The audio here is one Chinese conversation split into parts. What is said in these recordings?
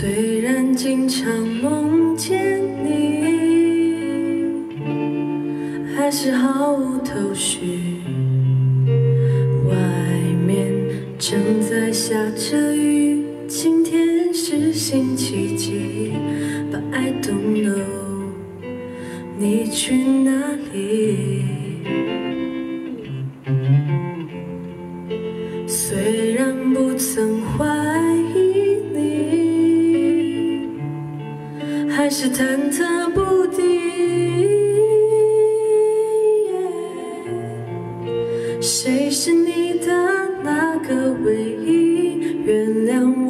虽然经常梦见你，还是毫无头绪。外面正在下着雨，今天是星期几？But I don't know，你去哪里？还是忐忑不定。谁是你的那个唯一？原谅我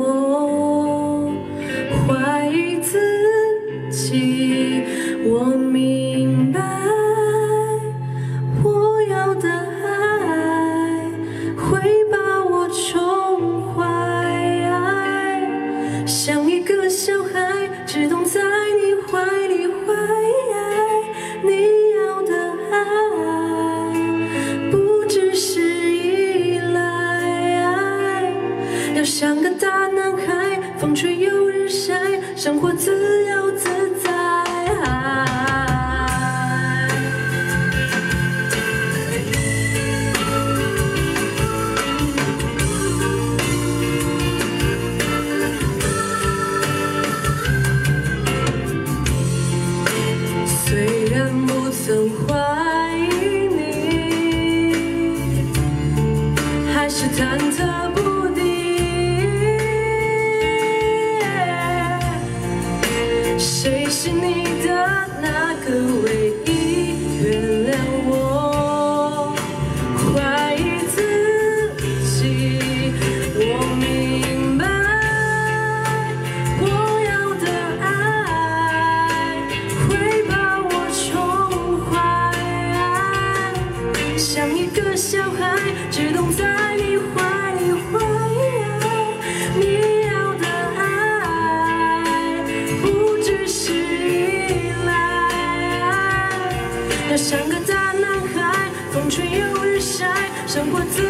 风吹又日晒，生活自由自在。虽然不曾怀疑你，还是忐是你要像个大男孩，风吹又日晒，生活自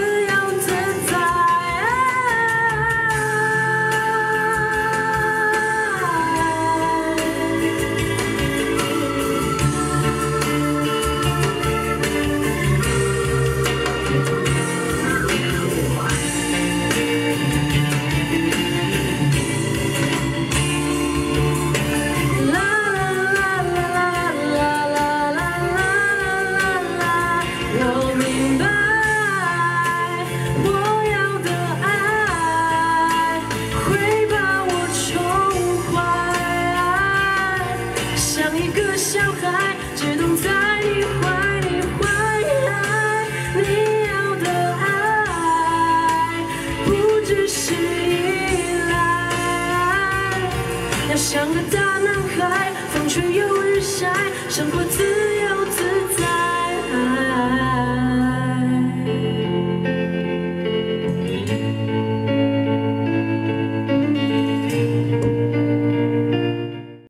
小孩，只懂在你怀里坏。你要的爱不只是依赖。要像个大男孩，风吹又日晒，生活自